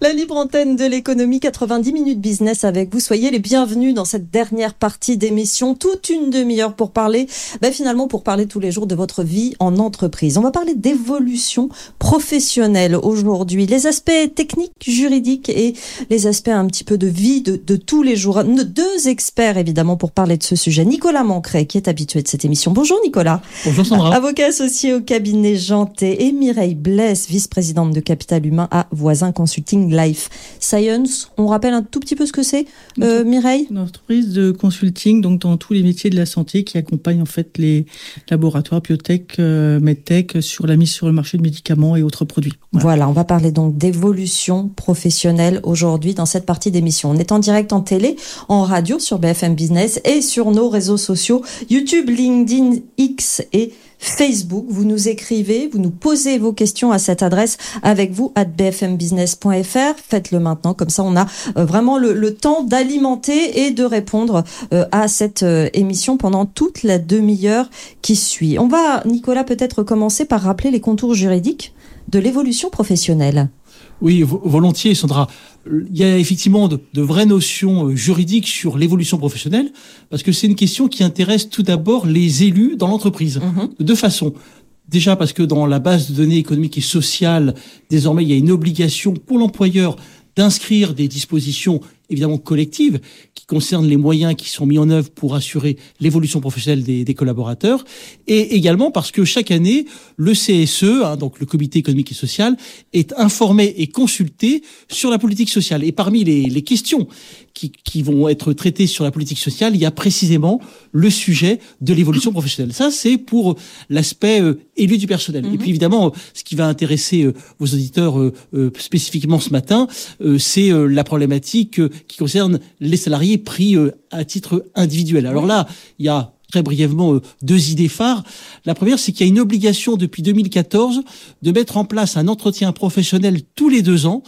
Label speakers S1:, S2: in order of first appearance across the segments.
S1: La libre antenne de l'économie, 90 minutes business avec vous. Soyez les bienvenus dans cette dernière partie d'émission. Toute une demi-heure pour parler, ben finalement, pour parler tous les jours de votre vie en entreprise. On va parler d'évolution professionnelle aujourd'hui. Les aspects techniques, juridiques et les aspects un petit peu de vie de, de tous les jours. Deux experts, évidemment, pour parler de ce sujet. Nicolas Mancret, qui est habitué de cette émission. Bonjour, Nicolas.
S2: Bonjour, Sandra.
S1: Avocat associé au cabinet Janté et Mireille Blesse, vice-présidente de Capital Humain à Voisin Consulting Life Science. On rappelle un tout petit peu ce que c'est, euh, Mireille?
S2: Une entreprise de consulting, donc dans tous les métiers de la santé, qui accompagne en fait les laboratoires biotech, euh, medtech sur la mise sur le marché de médicaments et autres produits.
S1: Voilà, on va parler donc d'évolution professionnelle aujourd'hui dans cette partie d'émission. On est en direct en télé, en radio sur BFM Business et sur nos réseaux sociaux YouTube, LinkedIn, X et Facebook. Vous nous écrivez, vous nous posez vos questions à cette adresse avec vous at bfmbusiness.fr. Faites-le maintenant, comme ça on a euh, vraiment le, le temps d'alimenter et de répondre euh, à cette euh, émission pendant toute la demi-heure qui suit. On va, Nicolas, peut-être commencer par rappeler les contours juridiques de l'évolution professionnelle.
S3: Oui, volontiers, Sandra. Il y a effectivement de, de vraies notions juridiques sur l'évolution professionnelle, parce que c'est une question qui intéresse tout d'abord les élus dans l'entreprise, mmh. de deux façons. Déjà parce que dans la base de données économiques et sociales, désormais, il y a une obligation pour l'employeur d'inscrire des dispositions évidemment collectives qui concernent les moyens qui sont mis en œuvre pour assurer l'évolution professionnelle des, des, collaborateurs, et également parce que chaque année, le CSE, hein, donc le Comité économique et social, est informé et consulté sur la politique sociale. Et parmi les, les questions qui, qui, vont être traitées sur la politique sociale, il y a précisément le sujet de l'évolution professionnelle. Ça, c'est pour l'aspect euh, élu du personnel. Et puis évidemment, ce qui va intéresser euh, vos auditeurs euh, spécifiquement ce matin, c'est la problématique qui concerne les salariés pris à titre individuel. Alors là, il y a très brièvement deux idées phares. La première, c'est qu'il y a une obligation depuis 2014 de mettre en place un entretien professionnel tous les deux ans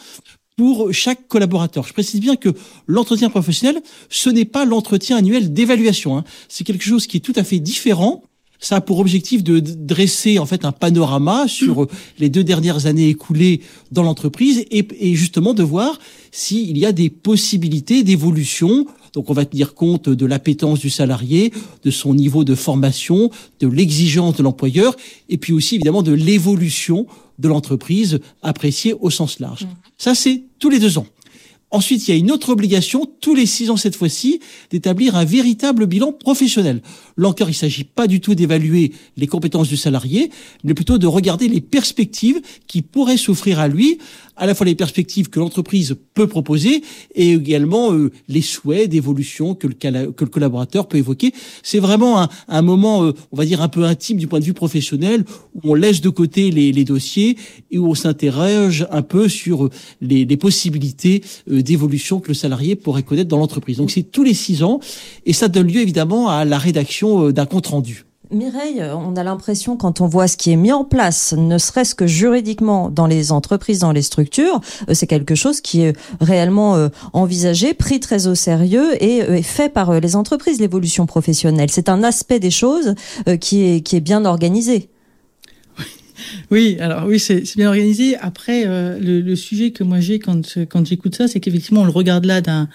S3: pour chaque collaborateur. Je précise bien que l'entretien professionnel, ce n'est pas l'entretien annuel d'évaluation. Hein. C'est quelque chose qui est tout à fait différent. Ça a pour objectif de dresser en fait un panorama sur les deux dernières années écoulées dans l'entreprise et, et, justement de voir s'il y a des possibilités d'évolution. Donc on va tenir compte de l'appétence du salarié, de son niveau de formation, de l'exigence de l'employeur et puis aussi évidemment de l'évolution de l'entreprise appréciée au sens large. Mmh. Ça, c'est tous les deux ans. Ensuite, il y a une autre obligation, tous les six ans cette fois-ci, d'établir un véritable bilan professionnel. Là encore, il ne s'agit pas du tout d'évaluer les compétences du salarié, mais plutôt de regarder les perspectives qui pourraient s'offrir à lui, à la fois les perspectives que l'entreprise peut proposer et également euh, les souhaits d'évolution que, le, collaborateur peut évoquer. C'est vraiment un, moment, euh, on va dire, un peu intime du point de vue professionnel, où on laisse de côté les, dossiers et où on s'interroge un peu sur les, les possibilités euh, d'évolution que le salarié pourrait connaître dans l'entreprise. Donc c'est tous les six ans et ça donne lieu évidemment à la rédaction d'un compte rendu.
S1: Mireille, on a l'impression quand on voit ce qui est mis en place, ne serait-ce que juridiquement dans les entreprises, dans les structures, c'est quelque chose qui est réellement envisagé, pris très au sérieux et fait par les entreprises, l'évolution professionnelle. C'est un aspect des choses qui est, qui est bien organisé.
S2: Oui, alors oui, c'est bien organisé. Après, euh, le, le, sujet que moi j'ai quand, quand j'écoute ça, c'est qu'effectivement, on le regarde là d'un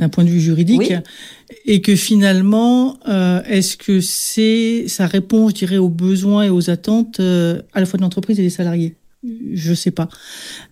S2: d'un point de vue juridique oui. et que finalement euh, est-ce que c'est ça répond je dirais aux besoins et aux attentes euh, à la fois de l'entreprise et des salariés? Je sais pas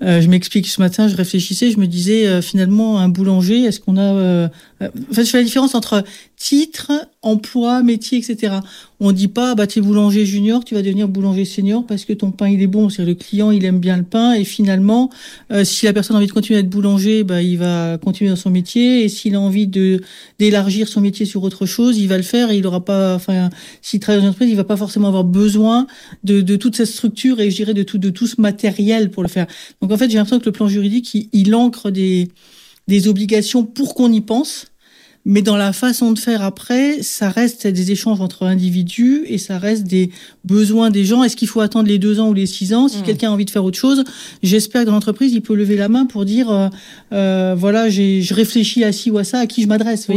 S2: euh, je m'explique ce matin je réfléchissais je me disais euh, finalement un boulanger est-ce qu'on a enfin je fais la différence entre titre emploi métier etc on dit pas bah tu es boulanger junior tu vas devenir boulanger senior parce que ton pain il est bon. C'est le client il aime bien le pain et finalement euh, si la personne a envie de continuer à être boulanger bah il va continuer dans son métier et s'il a envie de d'élargir son métier sur autre chose il va le faire et il aura pas enfin s'il travaille dans une entreprise il va pas forcément avoir besoin de, de toute cette structure et je dirais de tout de tout ce matériel pour le faire. Donc en fait j'ai l'impression que le plan juridique il, il ancre des des obligations pour qu'on y pense Mais dans la façon de faire après, ça reste des échanges entre individus et ça reste des besoins des gens. Est-ce qu'il faut attendre les deux ans ou les six ans? Si mmh. quelqu'un a envie de faire autre chose, j'espère que dans l'entreprise, il peut lever la main pour dire, euh, euh voilà, je réfléchis à ci ou à ça, à qui je m'adresse. Vous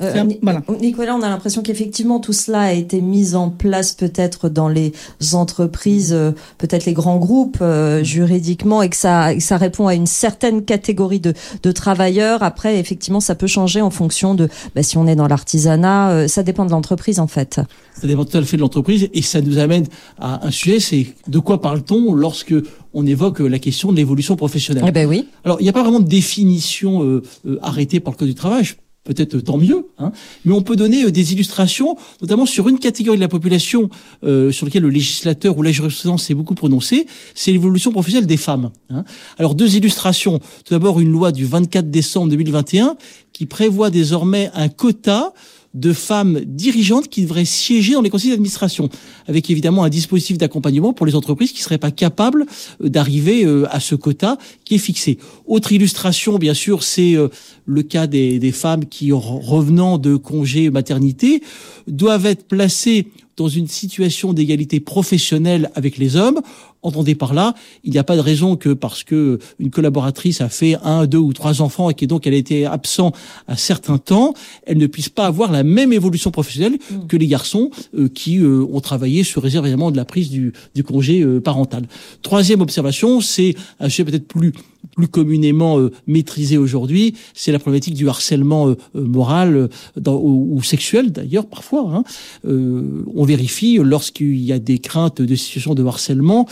S2: voyez
S1: euh, Nicolas, on a l'impression qu'effectivement tout cela a été mis en place peut-être dans les entreprises, euh, peut-être les grands groupes euh, juridiquement, et que ça, ça répond à une certaine catégorie de, de travailleurs. Après, effectivement, ça peut changer en fonction de bah, si on est dans l'artisanat. ça dépend de l'entreprise en fait.
S3: Ça dépend tout à fait de l'entreprise, et ça nous amène à un sujet, c'est de quoi parle-t-on lorsque on évoque la question de l'évolution professionnelle?
S1: Eh ben oui.
S3: Alors, il n'y a pas vraiment de définition arrêtée par le Code du travail peut-être tant mieux, hein, mais on peut donner euh, des illustrations, notamment sur une catégorie de la population euh, sur laquelle le législateur ou la jurisprudence s'est beaucoup prononcé, c'est l'évolution professionnelle des femmes. Hein. Alors deux illustrations. Tout d'abord une loi du 24 décembre 2021 qui prévoit désormais un quota de femmes dirigeantes qui devraient siéger dans les conseils d'administration, avec évidemment un dispositif d'accompagnement pour les entreprises qui seraient pas capables euh, d'arriver euh, à ce quota qui est fixé. Autre illustration, bien sûr, c'est euh, le cas des, des femmes qui, revenant de congés maternité, doivent être placées dans une situation d'égalité professionnelle avec les hommes. Entendez par là, il n'y a pas de raison que parce que une collaboratrice a fait un, deux ou trois enfants et que donc elle a été absent un certain temps, elle ne puisse pas avoir la même évolution professionnelle mm. que les garçons euh, qui euh, ont travaillé sur réserve évidemment de la prise du, du congé euh, parental. Troisième observation, c'est un sujet peut-être plus plus communément euh, maîtrisé aujourd'hui, c'est la problématique du harcèlement euh, moral ou, sexuel d'ailleurs parfois. Hein. on vérifie lorsqu'il y a des craintes de situations de harcèlement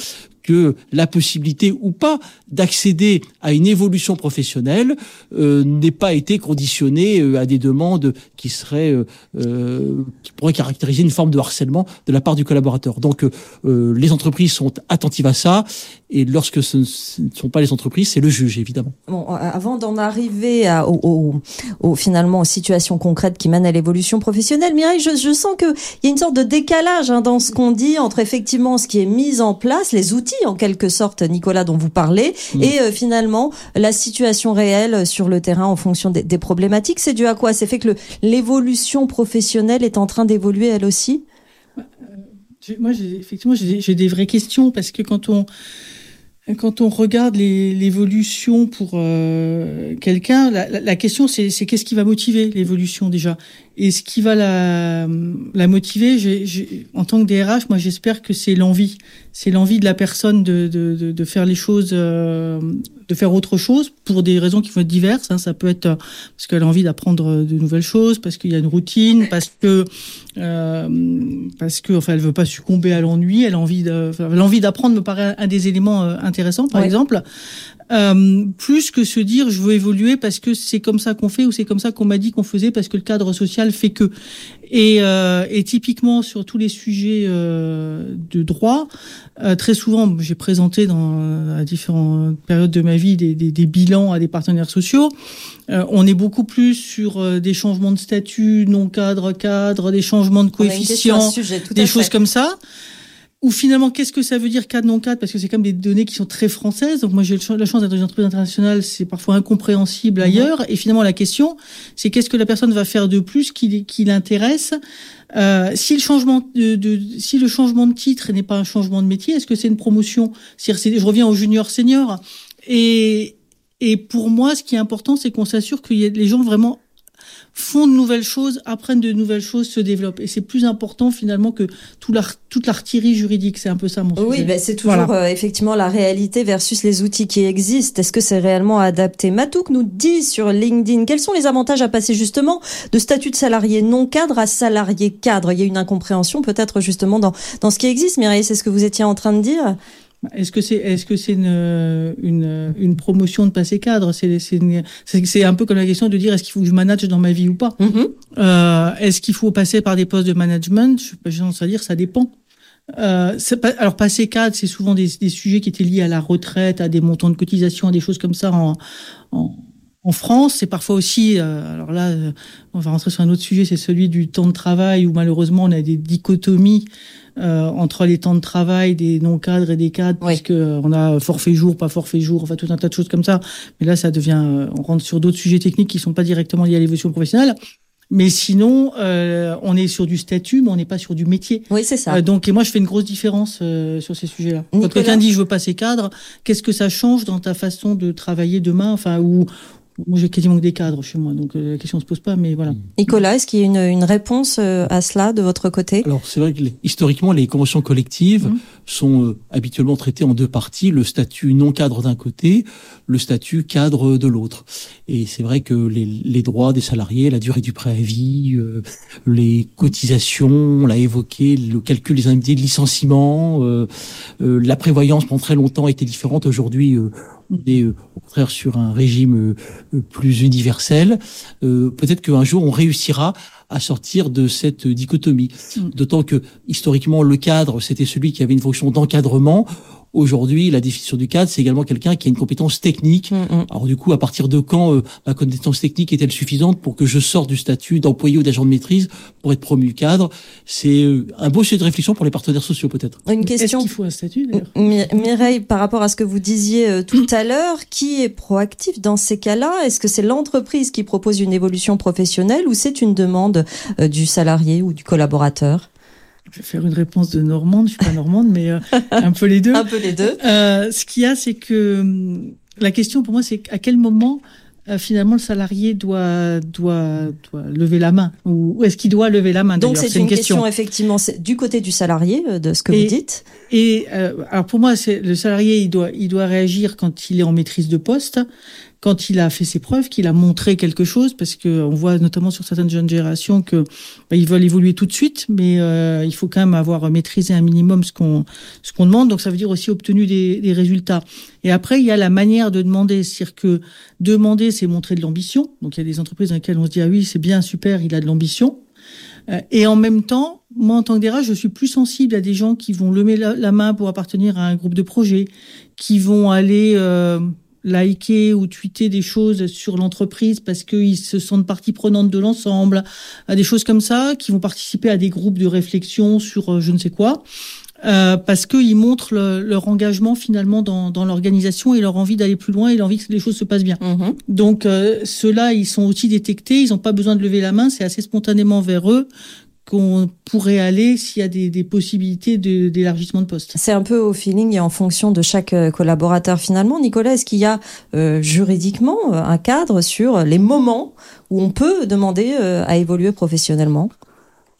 S3: que la possibilité ou pas d'accéder à une évolution professionnelle euh, n'ait pas été conditionnée euh, à des demandes qui seraient euh, qui pourraient caractériser une forme de harcèlement de la part du collaborateur. Donc les entreprises sont attentives à ça et lorsque ce ne sont pas les entreprises, c'est le juge évidemment.
S1: Bon, avant d'en arriver à, au, au, finalement aux situations concrètes qui mènent à l'évolution professionnelle, Mireille, je, je sens qu'il y a une sorte de décalage hein, dans ce qu'on dit entre effectivement ce qui est mis en place, les outils en quelque sorte, Nicolas, dont vous parlez, et euh, finalement la situation réelle sur le terrain en fonction des, problématiques. C'est dû à quoi? C'est fait que l'évolution professionnelle est en train d'évoluer elle aussi?
S2: Euh, Moi, effectivement, j'ai des vraies questions parce que quand on quand on regarde l'évolution pour euh, quelqu'un, la, question c'est qu'est-ce qui va motiver l'évolution déjà? Et ce qui va la, motiver, en tant que DRH, moi j'espère que c'est l'envie. C'est l'envie de la personne de, faire les choses, euh, de faire autre chose pour des raisons qui vont être diverses. Hein. Ça peut être parce qu'elle a envie d'apprendre de nouvelles choses, parce qu'il y a une routine, parce que euh, parce que enfin elle veut pas succomber à l'ennui, elle a envie de, l'envie d'apprendre me paraît un des éléments euh, intéressants par exemple. Euh, plus que se dire je veux évoluer parce que c'est comme ça qu'on fait ou c'est comme ça qu'on m'a dit qu'on faisait parce que le cadre social fait que. Et, euh, et typiquement sur tous les sujets euh, de droit, euh, très souvent j'ai présenté dans à différentes périodes de ma vie des, des, des bilans à des partenaires sociaux. on est beaucoup plus sur des changements de statut, non cadre, cadre, des changements de coefficients, des choses comme ça. Ou finalement, qu'est-ce que ça veut dire cadre non cadre Parce que c'est quand même des données qui sont très françaises. Donc moi, j'ai la chance d'être dans une entreprise internationale, c'est parfois incompréhensible mhm. ailleurs. Et finalement, la question, c'est qu'est-ce que la personne va faire de plus qui, qui l'intéresse? Euh, si le changement de, de, si le changement de titre n'est pas un changement de métier, est-ce que c'est une promotion? Je reviens au junior senior. Et, et pour moi, ce qui est important, c'est qu'on s'assure qu'il y ait les gens vraiment font de nouvelles choses, apprennent de nouvelles choses, se développent. Et c'est plus important finalement que tout toute l'artillerie juridique. C'est un peu ça mon
S1: sujet. Oui, ben c'est toujours euh, effectivement la réalité versus les outils qui existent. Est-ce que c'est réellement adapté? Matouk nous dit sur LinkedIn quels sont les avantages à passer justement de statut de salarié non cadre à salarié cadre? Il y a une incompréhension peut-être justement dans, dans ce qui existe. Mireille, c'est ce que vous étiez en train de dire?
S2: Est-ce que c'est est-ce que c'est une, une, une promotion de passer cadre? C'est c'est un peu comme la question de dire est-ce qu'il faut que je manage dans ma vie ou pas? Mm-hmm. euh, Est-ce qu'il faut passer par des postes de management? Je pas à dire ça dépend. Euh, pas, alors passer cadre, c'est souvent des, des, sujets qui étaient liés à la retraite, à des montants de cotisation, à des choses comme ça en, en en France, c'est parfois aussi, euh, alors là, on va rentrer sur un autre sujet, c'est celui du temps de travail, où malheureusement on a des dichotomies euh, entre les temps de travail des non-cadres et des cadres, oui. puisque on a forfait jour, pas forfait jour, enfin tout un tas de choses comme ça. Mais là, ça devient, on rentre sur d'autres sujets techniques qui sont pas directement liés à l'évolution professionnelle. Mais sinon, euh, on est sur du statut, mais on n'est pas sur du métier.
S1: Oui, c'est ça.
S2: Euh, donc, et moi, je fais une grosse différence euh, sur ces sujets-là. Quand quelqu'un dit je veux passer cadre, qu'est-ce que ça change dans ta façon de travailler demain, enfin, ou moi, j'ai quasiment que des cadres chez moi, donc euh, la question ne se pose pas, mais voilà.
S1: Nicolas, est-ce qu'il y a une, une réponse euh, à cela de votre côté?
S3: Alors, c'est vrai que les, historiquement, les conventions collectives mmh. sont euh, habituellement traitées en deux parties, le statut non cadre d'un côté, le statut cadre de l'autre. Et c'est vrai que les, les, droits des salariés, la durée du préavis, euh, les cotisations, on l'a évoqué, le calcul des indemnités de licenciement, la prévoyance pendant très longtemps était différente. Aujourd'hui, on est euh, au contraire sur un régime euh, plus universel. Euh, peut-être qu'un jour on réussira à sortir de cette dichotomie. D'autant que historiquement le cadre c'était celui qui avait une fonction d'encadrement. Aujourd'hui, la définition du cadre, c'est également quelqu'un qui a une compétence technique. Mm, mm. Alors du coup, à partir de quand euh, ma compétence technique est-elle suffisante pour que je sorte du statut d'employé ou d'agent de maîtrise pour être promu cadre? C'est euh, un beau sujet de réflexion pour les partenaires sociaux peut-être.
S2: Une question. Est-ce qu'il faut un statut d'ailleurs?
S1: Mireille, par rapport à ce que vous disiez euh, tout à l'heure, qui est proactif dans ces cas-là? Est-ce que c'est l'entreprise qui propose une évolution professionnelle ou c'est une demande du salarié ou du collaborateur
S2: je vais faire une réponse de normande, je suis pas normande, mais euh, un peu les deux.
S1: un peu les deux.
S2: Euh, ce qu'il y a, c'est que hum, la question pour moi, c'est à quel moment euh, finalement le salarié doit doit doit lever la main ou est-ce qu'il doit lever la main
S1: Donc c'est une, question, effectivement du côté du salarié de ce que vous dites.
S2: Et alors pour moi, c'est le salarié, il doit il doit réagir quand il est en maîtrise de poste quand il a fait ses preuves, qu'il a montré quelque chose, parce que on voit notamment sur certaines jeunes générations que bah, veulent évoluer tout de suite, mais euh, il faut quand même avoir maîtrisé un minimum ce qu'on ce qu'on demande. Donc ça veut dire aussi obtenu des, des, résultats. Et après il y a la manière de demander, c'est-à-dire que demander c'est montrer de l'ambition. Donc il y a des entreprises dans lesquelles on se dit ah oui c'est bien super, il a de l'ambition. Euh, et en même temps, moi, en tant que DRH, je suis plus sensible à des gens qui vont lever la main pour appartenir à un groupe de projet, qui vont aller euh, liker ou tweeter des choses sur l'entreprise parce qu'ils se sentent partie prenante de l'ensemble, à des choses comme ça, qui vont participer à des groupes de réflexion sur euh, je ne sais quoi. Euh, parce qu'ils montrent leur engagement finalement dans, dans l'organisation et leur envie d'aller plus loin et leur envie que les choses se passent bien. Mm-hmm. Donc euh, ceux-là, ils sont aussi détectés, ils n'ont pas besoin de lever la main, c'est assez spontanément vers eux qu'on pourrait aller s'il y a des, possibilités d'élargissement de, de, poste.
S1: C'est un peu au feeling et en fonction de chaque euh, collaborateur finalement. Nicolas, est-ce qu'il y a euh, juridiquement euh, un cadre sur les moments où on peut demander à évoluer professionnellement?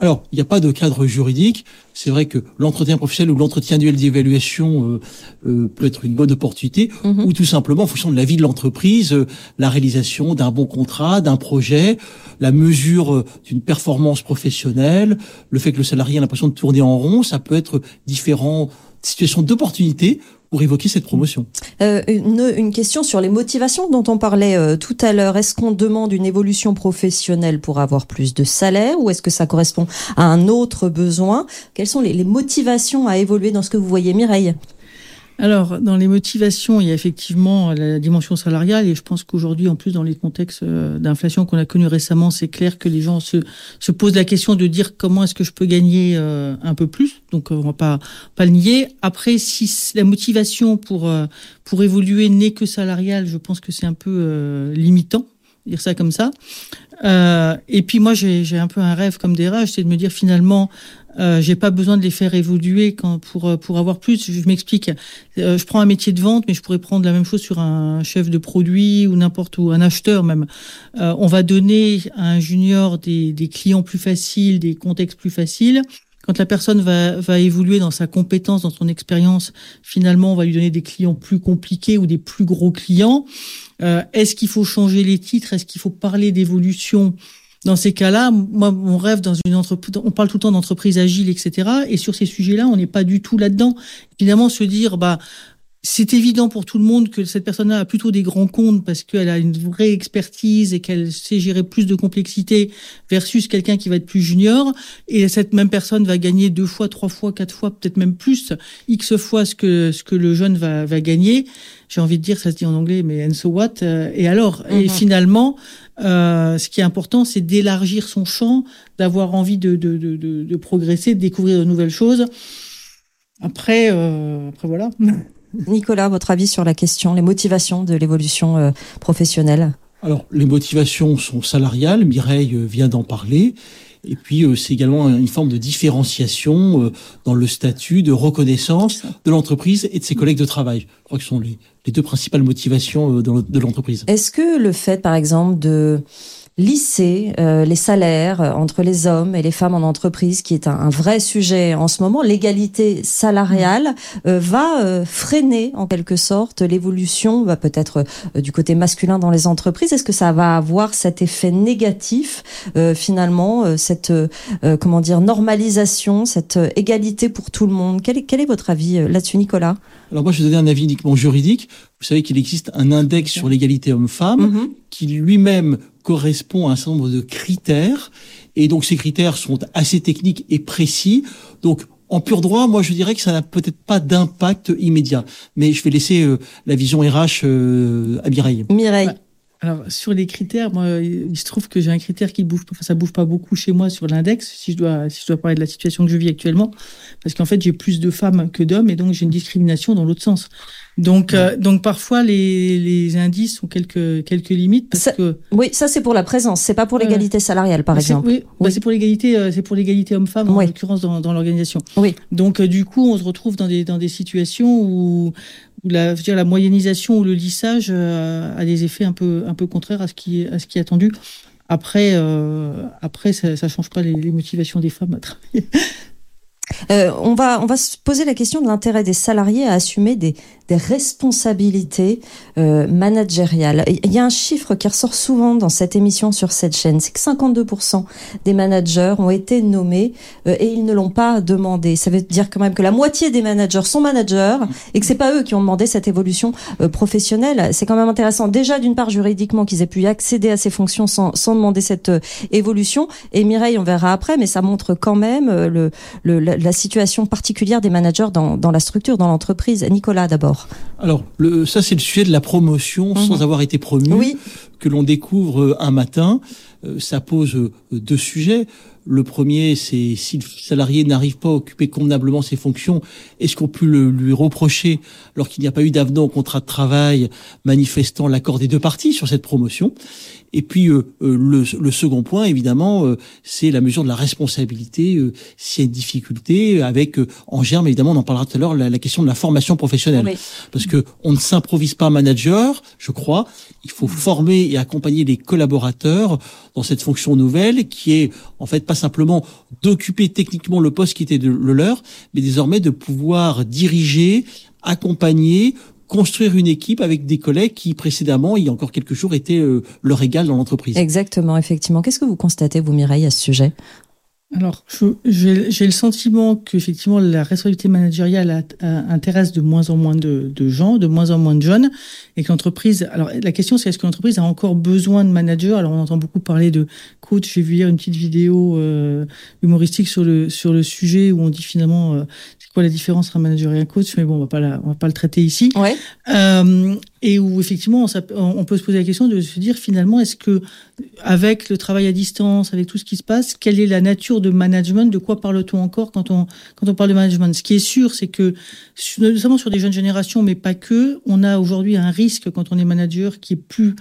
S3: Alors, il n'y a pas de cadre juridique. C'est vrai que l'entretien professionnel ou l'entretien annuel d'évaluation euh, euh, peut être une bonne opportunité, mhm. ou tout simplement, en fonction de la vie de l'entreprise, euh, la réalisation d'un bon contrat, d'un projet, la mesure d'une performance professionnelle, le fait que le salarié a l'impression de tourner en rond, ça peut être différentes situations d'opportunité pour évoquer cette promotion.
S1: Euh, une, une, question sur les motivations dont on parlait euh, tout à l'heure. Est-ce qu'on demande une évolution professionnelle pour avoir plus de salaire ou est-ce que ça correspond à un autre besoin? Quelles sont les, les motivations à évoluer dans ce que vous voyez, Mireille?
S2: Alors, dans les motivations, il y a effectivement la dimension salariale et je pense qu'aujourd'hui, en plus, dans les contextes euh, d'inflation qu'on a connus récemment, c'est clair que les gens se, se posent la question de dire comment est-ce que je peux gagner euh, un peu plus. Donc, euh, on va pas, pas le nier. Après, si la motivation pour, pour évoluer n'est que salariale, je pense que c'est un peu limitant dire ça comme ça. Euh, et puis moi, j'ai un peu un rêve comme des rages, c'est de me dire finalement, euh, j'ai pas besoin de les faire évoluer quand, pour pour avoir plus. Je m'explique. Euh, je prends un métier de vente, mais je pourrais prendre la même chose sur un chef de produit ou n'importe où, un acheteur même. Euh, on va donner à un junior des, des clients plus faciles, des contextes plus faciles. Quand la personne va, va évoluer dans sa compétence, dans son expérience, finalement, on va lui donner des clients plus compliqués ou des plus gros clients. Euh, Est-ce qu'il faut changer les titres? Est-ce qu'il faut parler d'évolution dans ces cas-là, moi, mon rêve dans une entreprise, on parle tout le temps d'entreprise agile, etc. Et sur ces sujets-là, on n'est pas du tout là-dedans. Évidemment, se dire, bah, c'est évident pour tout le monde que cette personne-là a plutôt des grands comptes parce qu'elle a une vraie expertise et qu'elle sait gérer plus de complexité versus quelqu'un qui va être plus junior. Et cette même personne va gagner deux fois, trois fois, quatre fois, peut-être même plus, x fois ce que ce que le jeune va, va gagner. J'ai envie de dire, ça se dit en anglais, mais and so what? Euh, Et alors? Et mhm. finalement, euh, ce qui est important, c'est d'élargir son champ, d'avoir envie de, de, de, de, progresser, de découvrir de nouvelles choses. Après, euh, après voilà.
S1: Nicolas, votre avis sur la question, les motivations de l'évolution euh, professionnelle?
S3: Alors, les motivations sont salariales, Mireille vient d'en parler. Et puis, euh, c'est également une forme de différenciation euh, dans le statut de reconnaissance de l'entreprise et de ses collègues de travail. Je crois que ce sont les, les deux principales motivations euh, de l'entreprise.
S1: Est-ce que le fait, par exemple, de lisser euh, les salaires euh, entre les hommes et les femmes en entreprise, qui est un, vrai sujet en ce moment. L'égalité salariale euh, va freiner en quelque sorte l'évolution, bah, peut-être du côté masculin dans les entreprises. Est-ce que ça va avoir cet effet négatif finalement, cette comment dire normalisation, cette égalité pour tout le monde? Quel est, quel est votre avis là-dessus, Nicolas?
S3: Alors moi, je vais donner un avis uniquement juridique. Vous savez qu'il existe un index sur l'égalité homme-femme mm-hmm. qui lui-même correspond à un certain nombre de critères. Et donc ces critères sont assez techniques et précis. Donc en pur droit, moi je dirais que ça n'a peut-être pas d'impact immédiat. Mais je vais laisser euh, la vision RH euh, à Mireille.
S1: Mireille.
S2: Alors sur les critères, moi, il se trouve que j'ai un critère qui bouge, enfin, ça bouge pas beaucoup chez moi sur l'index. Si je dois, si je dois parler de la situation que je vis actuellement, parce qu'en fait j'ai plus de femmes que d'hommes et donc j'ai une discrimination dans l'autre sens. Donc, euh, donc parfois les, les indices ont quelques quelques limites parce que
S1: oui, ça c'est pour la présence, c'est pas pour l'égalité salariale par exemple.
S2: Oui, bah, c'est pour l'égalité, euh, c'est pour l'égalité homme-femme en l'occurrence dans, dans l'organisation.
S1: Oui.
S2: Donc euh, du coup, on se retrouve dans des dans des situations où, la, dire, moyennisation ou le lissage a des effets un peu contraires à ce qui est attendu. Après, après, ça, ça change pas les, les motivations des femmes à travailler.
S1: Euh, on, va, on va se poser la question de l'intérêt des salariés à assumer des, des responsabilités euh, managériales. Il y a un chiffre qui ressort souvent dans cette émission sur cette chaîne, c'est que 52% des managers ont été nommés euh, et ils ne l'ont pas demandé. Ça veut dire quand même que la moitié des managers sont managers et que c'est pas eux qui ont demandé cette évolution euh, professionnelle. C'est quand même intéressant déjà d'une part juridiquement qu'ils aient pu accéder à ces fonctions sans, sans demander cette euh, évolution. Et Mireille, on verra après, mais ça montre quand même le, le, la situation particulière des managers dans, dans la structure, dans l'entreprise. Nicolas d'abord.
S3: Alors, le, ça, c'est le sujet de la promotion sans mhm. avoir été promu,
S1: oui.
S3: que l'on découvre euh, un matin. Euh, ça pose euh, deux sujets. Le premier, c'est si le salarié n'arrive pas à occuper convenablement ses fonctions, est-ce qu'on peut le, lui reprocher alors qu'il n'y a pas eu d'avenant au contrat de travail manifestant l'accord des deux parties sur cette promotion? Et puis euh, euh, le, le, second point, évidemment, euh, c'est la mesure de la responsabilité s'il y a une difficulté, avec en germe, évidemment, on en parlera tout à l'heure, la, la, question de la formation professionnelle. Parce que on ne s'improvise pas manager, je crois. Il faut former et accompagner les collaborateurs dans cette fonction nouvelle, qui est en fait pas simplement d'occuper techniquement le poste qui était de, le leur, mais désormais de pouvoir diriger, accompagner, construire une équipe avec des collègues qui précédemment, il y a encore quelques jours, étaient euh, leur égal dans l'entreprise.
S1: Exactement, effectivement. Qu'est-ce que vous constatez, vous, Mireille, à ce sujet?
S2: Alors, j'ai le sentiment qu'effectivement la responsabilité managériale intéresse de moins en moins de, de, gens, de moins en moins de jeunes, et que l'entreprise. Alors, la question c'est est-ce que l'entreprise a encore besoin de managers? Alors, on entend beaucoup parler de coach. J'ai vu hier une petite vidéo euh, humoristique sur le sur le sujet où on dit finalement euh, quoi la différence entre un manager et un coach, mais bon, on va pas la, on va pas le traiter ici.
S1: Ouais.
S2: Euh, et où effectivement, on, peut se poser la question de se dire finalement, est-ce que avec le travail à distance, avec tout ce qui se passe, quelle est la nature de management De quoi parle-t-on encore quand on quand on parle de management? Ce qui est sûr, c'est que notamment sur des jeunes générations, mais pas que, on a aujourd'hui un risque quand on est manager qui est plus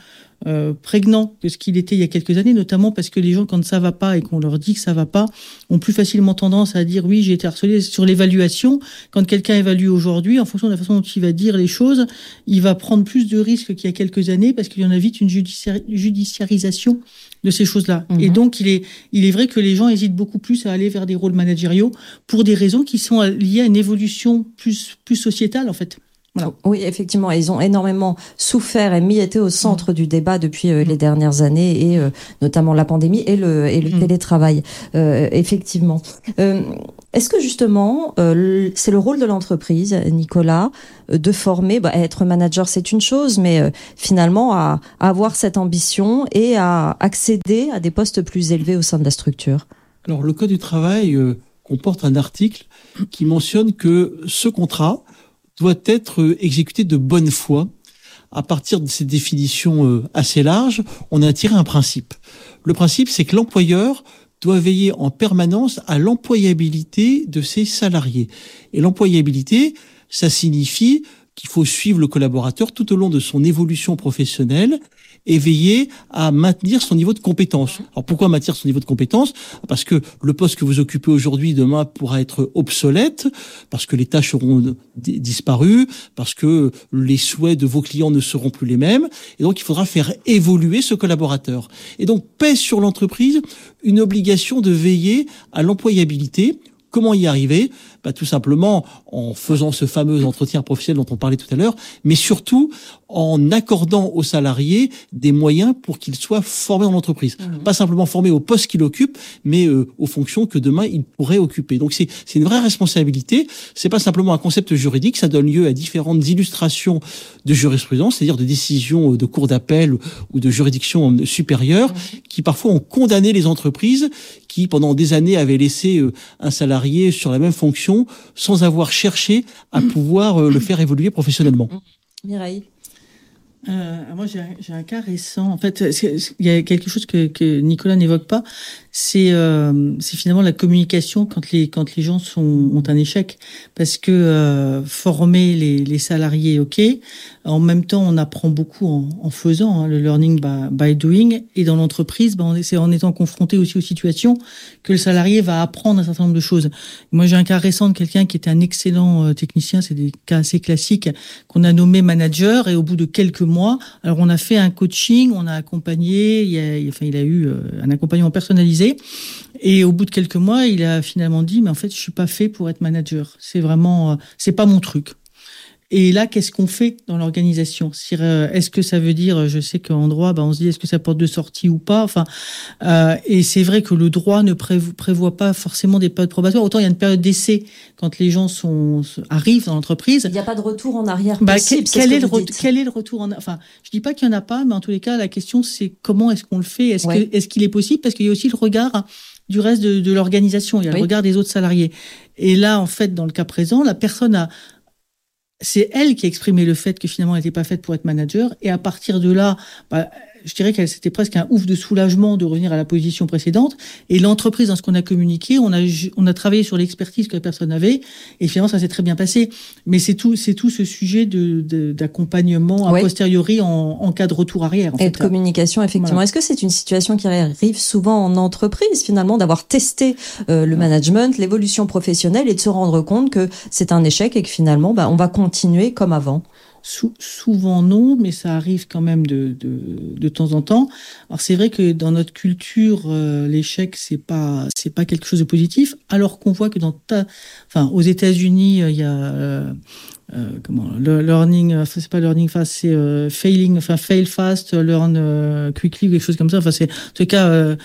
S2: euh, prégnant que ce qu'il était il y a quelques années, notamment parce que les gens, quand ça va pas et qu'on leur dit que ça va pas, ont plus facilement tendance à dire oui, j'ai été harcelé sur l'évaluation. Quand quelqu'un évalue aujourd'hui, en fonction de la façon dont il va dire les choses, il va prendre plus de risques qu'il y a quelques années parce qu'il y en a vite une judiciarisation de ces choses-là. Mhm. Et donc, il est, il est vrai que les gens hésitent beaucoup plus à aller vers des rôles managériaux pour des raisons qui sont liées à une évolution plus, plus sociétale, en fait.
S1: Oui, effectivement, ils ont énormément souffert et mis été au centre du débat depuis euh, les mm. dernières années et euh, notamment la pandémie et le, et le mm. télétravail. Euh, effectivement. Est-ce que justement, c'est le rôle de l'entreprise, Nicolas, de former, bah, être manager, c'est une chose, mais finalement à, à, avoir cette ambition et à accéder à des postes plus élevés au sein de la structure?
S3: Alors, le Code du travail comporte un article qui mentionne que ce contrat doit être exécuté de bonne foi. À partir de ces définitions euh, assez larges, on a tiré un principe. Le principe, c'est que l'employeur doit veiller en permanence à l'employabilité de ses salariés. Et l'employabilité, ça signifie qu'il faut suivre le collaborateur tout au long de son évolution professionnelle et veiller à maintenir son niveau de compétence. Alors pourquoi maintenir son niveau de compétence? Parce que le poste que vous occupez aujourd'hui, demain, pourra être obsolète, parce que les tâches auront disparu, parce que les souhaits de vos clients ne seront plus les mêmes, et donc il faudra faire évoluer ce collaborateur. Et donc pèse sur l'entreprise une obligation de veiller à l'employabilité. Comment y arriver? Bah, Tout simplement en faisant ce fameux entretien professionnel dont on parlait tout à l'heure, mais surtout en accordant aux salariés des moyens pour qu'ils soient formés dans l'entreprise. Mmh. Pas simplement formés au poste qu'il occupe, mais euh, aux fonctions que demain il pourrait occuper. Donc c'est une vraie responsabilité. C'est pas simplement un concept juridique, ça donne lieu à différentes illustrations de jurisprudence, c'est-à-dire de décisions de cours d'appel ou de juridictions supérieures, mmh. qui parfois ont condamné les entreprises qui pendant des années avaient laissé euh, un salarié sur la même fonction sans avoir cherché à pouvoir euh, le faire évoluer professionnellement.
S1: Mireille
S2: euh, moi, j'ai un, cas récent. En fait, il y a quelque chose que, que Nicolas n'évoque pas. C'est euh, finalement la communication quand les quand les gens sont ont un échec, parce que euh, former les, les salariés, ok. En même temps, on apprend beaucoup en, en faisant hein, le learning by, by, doing. Et dans l'entreprise, ben, c'est en étant confronté aussi aux situations que le salarié va apprendre un certain nombre de choses. Moi, j'ai un cas récent de quelqu'un qui était un excellent euh, technicien. C'est des cas assez classiques qu'on a nommé manager. Et au bout de quelques mois. Alors on a fait un coaching, on a accompagné, il a, enfin il a eu euh, un accompagnement personnalisé. Et au bout de quelques mois, il a finalement dit, mais en fait, je suis pas fait pour être manager. C'est vraiment, euh, c'est pas mon truc. Et là, qu'est-ce qu'on fait dans l'organisation? Euh, Est-ce que ça veut dire, je sais qu'en droit, bah, on se dit, est-ce que ça porte de sortie ou pas? Enfin, euh, et c'est vrai que le droit ne prévoit pas forcément des périodes probatoires. Autant il y a une période d'essai quand les gens sont arrivent dans l'entreprise.
S1: Il n'y a pas de retour en arrière bah, possible.
S2: Quel, est, le quel est le retour en Enfin, je dis pas qu'il y en a pas, mais en tous les cas, la question c'est comment est-ce qu'on le fait? Est-ce qu'il est possible? Parce qu'il y a aussi le regard du reste de, de l'organisation. Il y a le regard des autres salariés. Et là, en fait, dans le cas présent, la personne a c'est elle qui a exprimé le fait que finalement elle n'était pas faite pour être manager. Et à partir de là, bah, je dirais qu'elle c'était presque un ouf de soulagement de revenir à la position précédente. Et l'entreprise, dans ce qu'on a communiqué, on a on a travaillé sur l'expertise que la personne avait, et finalement ça s'est très bien passé. Mais c'est tout, c'est tout ce sujet de d'accompagnement a posteriori en, en, cas de retour arrière.
S1: et de communication, effectivement. Est-ce que c'est une situation qui arrive souvent en entreprise finalement d'avoir testé euh, le management, l'évolution professionnelle et de se rendre compte que c'est un échec et que finalement, bah, on va continuer comme avant?
S2: Souvent non, mais ça arrive quand même de, de, de temps en temps. Alors c'est vrai que dans notre culture, euh, l'échec c'est pas c'est pas quelque chose de positif, alors qu'on voit que dans ta, enfin aux États-Unis euh, il y a euh, euh, comment le learning, c'est pas learning fast, c'est failing, enfin fail fast, learn quickly, quelque chose comme ça. Enfin c'est en tout cas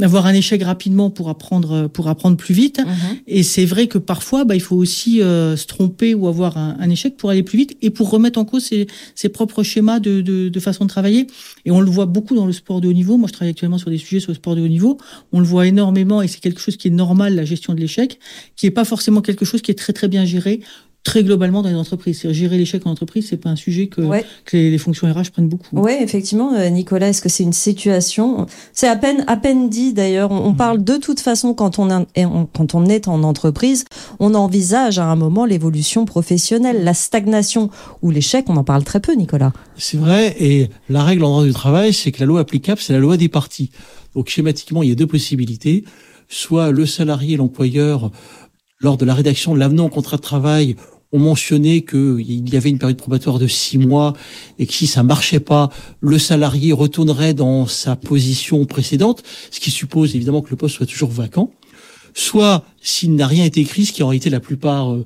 S2: avoir un échec rapidement pour apprendre pour apprendre plus vite. Mhm. et c'est vrai que parfois bah, il faut aussi euh, se tromper ou avoir un, un, échec pour aller plus vite et pour remettre en cause ses, ses propres schémas de, de, de, façon de travailler. Et on le voit beaucoup dans le sport de haut niveau. Moi je travaille actuellement sur des sujets sur le sport de haut niveau. On le voit énormément et c'est quelque chose qui est normal la gestion de l'échec qui est pas forcément quelque chose qui est très très bien géré très globalement dans les entreprises. Gérer l'échec en entreprise, c'est pas un sujet que, que les, fonctions RH prennent beaucoup.
S1: Oui, effectivement, euh, Nicolas, est-ce que c'est une situation C'est à peine à peine dit d'ailleurs. On, parle de toute façon quand on, quand on est en entreprise, on envisage à un moment l'évolution professionnelle, la stagnation ou l'échec. On en parle très peu, Nicolas.
S3: C'est vrai. Et la règle en droit du travail, c'est que la loi applicable, c'est la loi des parties. Donc schématiquement, il y a deux possibilités. Soit le salarié, l'employeur, lors de la rédaction de l'avenant au contrat de travail, on mentionnait qu'il y avait une période probatoire de six mois et que si ça marchait pas, le salarié retournerait dans sa position précédente, ce qui suppose évidemment que le poste soit toujours vacant. Soit s'il n'a rien été écrit, ce qui en réalité la plupart euh,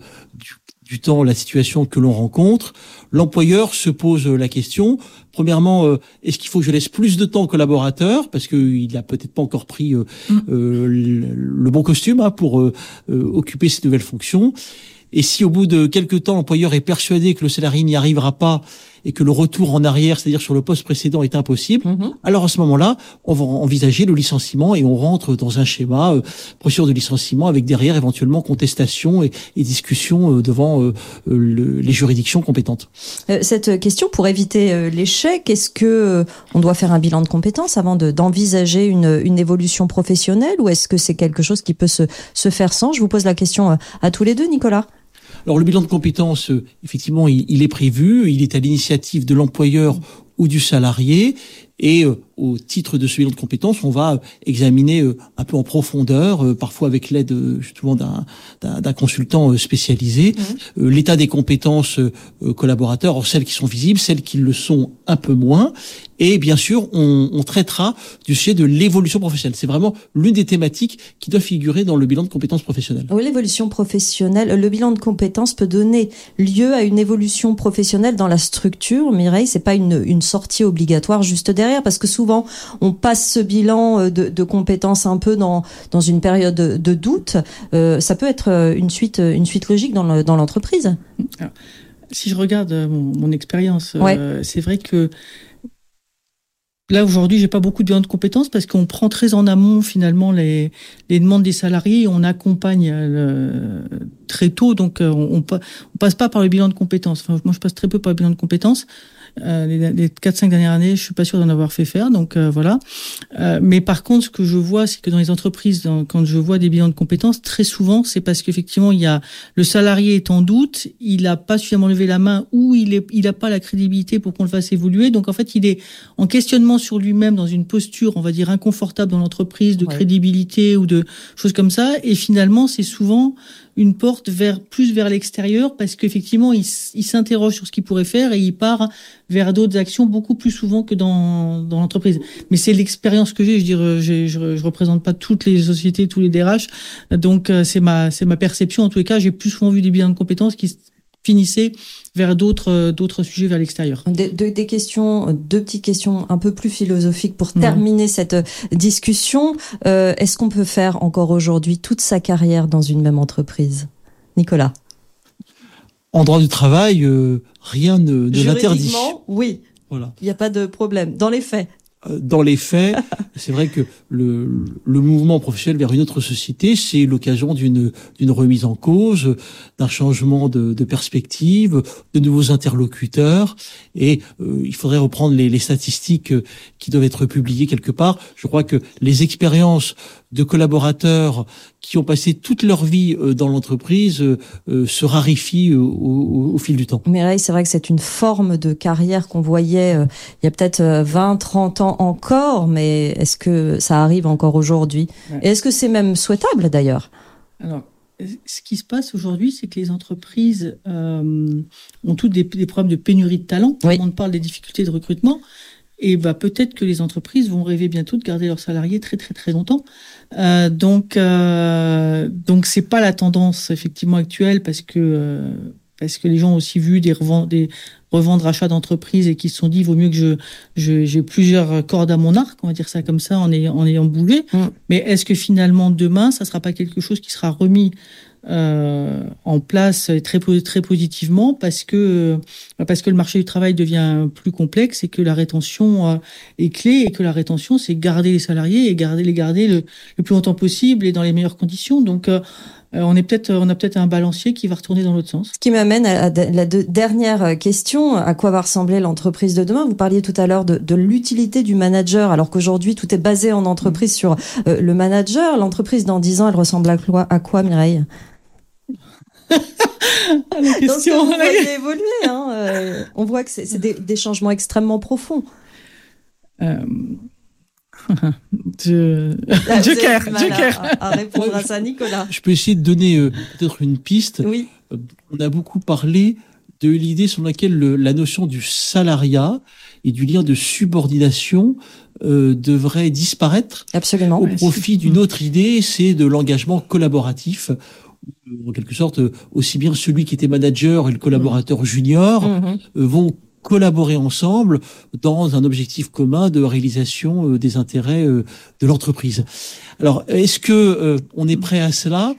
S3: du, temps la situation que l'on rencontre, l'employeur se pose la question. Premièrement, euh, est-ce qu'il faut que je laisse plus de temps au collaborateur parce qu'il n'a peut-être pas encore pris euh, mm. le, bon costume hein, pour occuper ces nouvelles fonctions et si au bout de quelques temps, l'employeur est persuadé que le salarié n'y arrivera pas et que le retour en arrière, c'est-à-dire sur le poste précédent, est impossible, mhm. alors à ce moment-là, on va envisager le licenciement et on rentre dans un schéma euh, procédure de licenciement avec derrière éventuellement contestation et, et discussion euh, devant euh, les juridictions compétentes.
S1: Cette question pour éviter l'échec, est-ce que on doit faire un bilan de compétences avant d'envisager une, une, évolution professionnelle ou est-ce que c'est quelque chose qui peut se, se faire sans? Je vous pose la question à tous les deux, Nicolas.
S3: Alors le bilan de compétences, euh, effectivement, il, est prévu, il est à l'initiative de l'employeur ou du salarié. Et euh, au titre de ce bilan de compétences, on va examiner euh, un peu en profondeur, euh, parfois avec l'aide justement d'un consultant spécialisé, mmh. l'état des compétences collaborateurs, celles qui sont visibles, celles qui le sont un peu moins. Et bien sûr, on, on traitera du sujet de l'évolution professionnelle. C'est vraiment l'une des thématiques qui doit figurer dans le bilan de compétences professionnelles.
S1: Oui, l'évolution professionnelle, le bilan de compétences peut donner lieu à une évolution professionnelle dans la structure. Mireille, c'est pas une, une sortie obligatoire juste derrière parce que souvent on passe ce bilan euh, de, compétences un peu dans dans une période de, doute. Euh, ça peut être euh, une suite une suite logique dans dans l'entreprise.
S2: Si je regarde mon, expérience, c'est vrai que Là aujourd'hui, j'ai pas beaucoup de bilan de compétences parce qu'on prend très en amont finalement les, les demandes des salariés et on accompagne très tôt. Donc on, on, passe pas par le bilan de compétences. Enfin, moi, je passe très peu par le bilan de compétences. Euh, les, les 4-5 dernières années, je suis pas sûr d'en avoir fait faire, donc euh, voilà. Euh, mais par contre, ce que je vois, c'est que dans les entreprises, quand je vois des bilans de compétences, très souvent, c'est parce qu'effectivement, il y a le salarié est en doute, il n'a pas suffisamment levé la main ou il est, il n'a pas la crédibilité pour qu'on le fasse évoluer. Donc en fait, il est en questionnement sur lui-même dans une posture, on va dire inconfortable dans l'entreprise, de crédibilité ou de choses comme ça. Et finalement, c'est souvent une porte vers plus vers l'extérieur parce qu'effectivement il, il s'interroge sur ce qu'il pourrait faire et il part vers d'autres actions beaucoup plus souvent que dans, dans l'entreprise. Mais c'est l'expérience que j'ai. Je dire, je, je, représente pas toutes les sociétés, tous les DRH, donc euh, c'est ma c'est ma perception. En tous les cas, j'ai plus souvent vu des bilans de compétences qui finissaient vers d'autres euh, d'autres sujets vers l'extérieur.
S1: Des, des, questions, deux petites questions un peu plus philosophiques pour terminer cette euh, discussion. Euh, Est-ce qu'on peut faire encore aujourd'hui toute sa carrière dans une même entreprise, Nicolas?
S3: En droit du travail, euh, rien ne, ne l'interdit.
S1: Oui. Voilà. Il n'y a pas de problème. Dans les faits,
S3: dans les faits, c'est vrai que le, le, mouvement professionnel vers une autre société, c'est l'occasion d'une d'une remise en cause, d'un changement de, de, perspective, de nouveaux interlocuteurs. Et euh, il faudrait reprendre les, les, statistiques qui doivent être publiées quelque part. Je crois que les expériences de collaborateurs qui ont passé toute leur vie euh, dans l'entreprise euh, euh, se raréfient au, fil du temps.
S1: Mireille, c'est vrai que c'est une forme de carrière qu'on voyait il y a peut-être 20, 30 ans encore, mais est-ce que ça arrive encore aujourd'hui? Et est-ce que c'est même souhaitable d'ailleurs?
S2: Alors, ce qui se passe aujourd'hui, c'est que les entreprises ont toutes des, problèmes de pénurie de talent. Oui. On parle des difficultés de recrutement. Et bah, peut-être que les entreprises vont rêver bientôt de garder leurs salariés très très très longtemps. Euh, donc euh, donc c'est pas la tendance effectivement actuelle parce que euh, parce que les gens ont aussi vu des revendre des revendre achats d'entreprises et qui se sont dit il vaut mieux que je j'ai plusieurs cordes à mon arc on va dire ça comme ça en ayant en ayant bougé. Mm. Mais est-ce que finalement demain ça sera pas quelque chose qui sera remis euh, en place très très positivement parce que parce que le marché du travail devient plus complexe et que la rétention euh, est clé et que la rétention c'est garder les salariés et garder les garder le, plus longtemps possible et dans les meilleures conditions donc euh, on est peut-être, on a peut-être un balancier qui va retourner dans l'autre sens.
S1: Ce qui m'amène à la dernière question à quoi va ressembler l'entreprise de demain? Vous parliez tout à l'heure de, de l'utilité du manager, alors qu'aujourd'hui tout est basé en entreprise sur le manager. L'entreprise dans 10 ans, elle ressemble à quoi, à quoi Mireille? La question. Donc, on évoluer. Hein, euh, on voit que c'est des, des, changements extrêmement profonds. Euh...
S2: je...
S1: Ah, Joker, À, répondre à ça, Nicolas.
S3: Je peux essayer de donner euh, peut-être une piste.
S1: Oui.
S3: Euh, on a beaucoup parlé de l'idée sur laquelle le, la notion du salariat et du lien de subordination euh, devrait disparaître
S1: Absolument.
S3: au profit d'une autre idée, c'est de l'engagement collaboratif en quelque sorte, aussi bien celui qui était manager et le collaborateur junior mm-hmm. euh, vont collaborer ensemble dans un objectif commun de réalisation euh, des intérêts euh, de l'entreprise. Alors, est-ce que on est prêt à cela?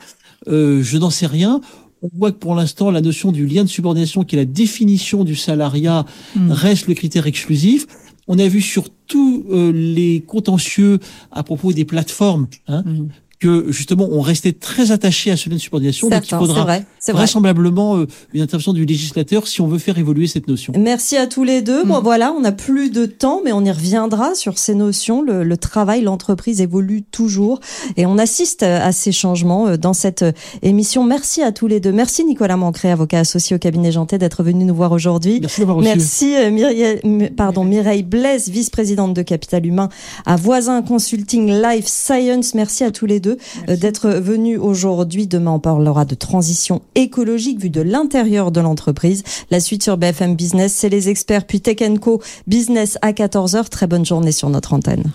S3: Je n'en sais rien. On voit que pour l'instant, la notion du lien de subordination, qui est la définition du salariat, mm. reste le critère exclusif. On a vu sur tous les contentieux à propos des plateformes hein, mm que justement on restait très attaché à ce lien de subordination. donc il faudra vrai, vraisemblablement euh, une intervention du législateur si on veut faire évoluer cette notion.
S1: Merci à tous les deux. Bon mm. voilà, on n'a plus de temps, mais on y reviendra sur ces notions. Le, le travail, l'entreprise évolue toujours et on assiste à ces changements euh, dans cette euh, émission. Merci à tous les deux. Merci Nicolas Mancré, avocat associé au cabinet Janté, d'être venu nous voir aujourd'hui.
S3: Merci d'avoir reçu.
S1: Merci Myriel, pardon, Mireille Blaise, vice-présidente de Capital Humain à Voisin Consulting Life Science. Merci à tous les deux euh, d'être venu aujourd'hui. Demain, on parlera de transition écologique vue de l'intérieur de l'entreprise. La suite sur BFM Business, c'est les experts, puis Tech Co Business à 14h. Très bonne journée sur notre antenne.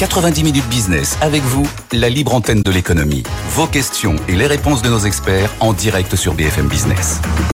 S4: 90 minutes business avec vous, la libre antenne de l'économie. Vos questions et les réponses de nos experts en direct sur BFM Business.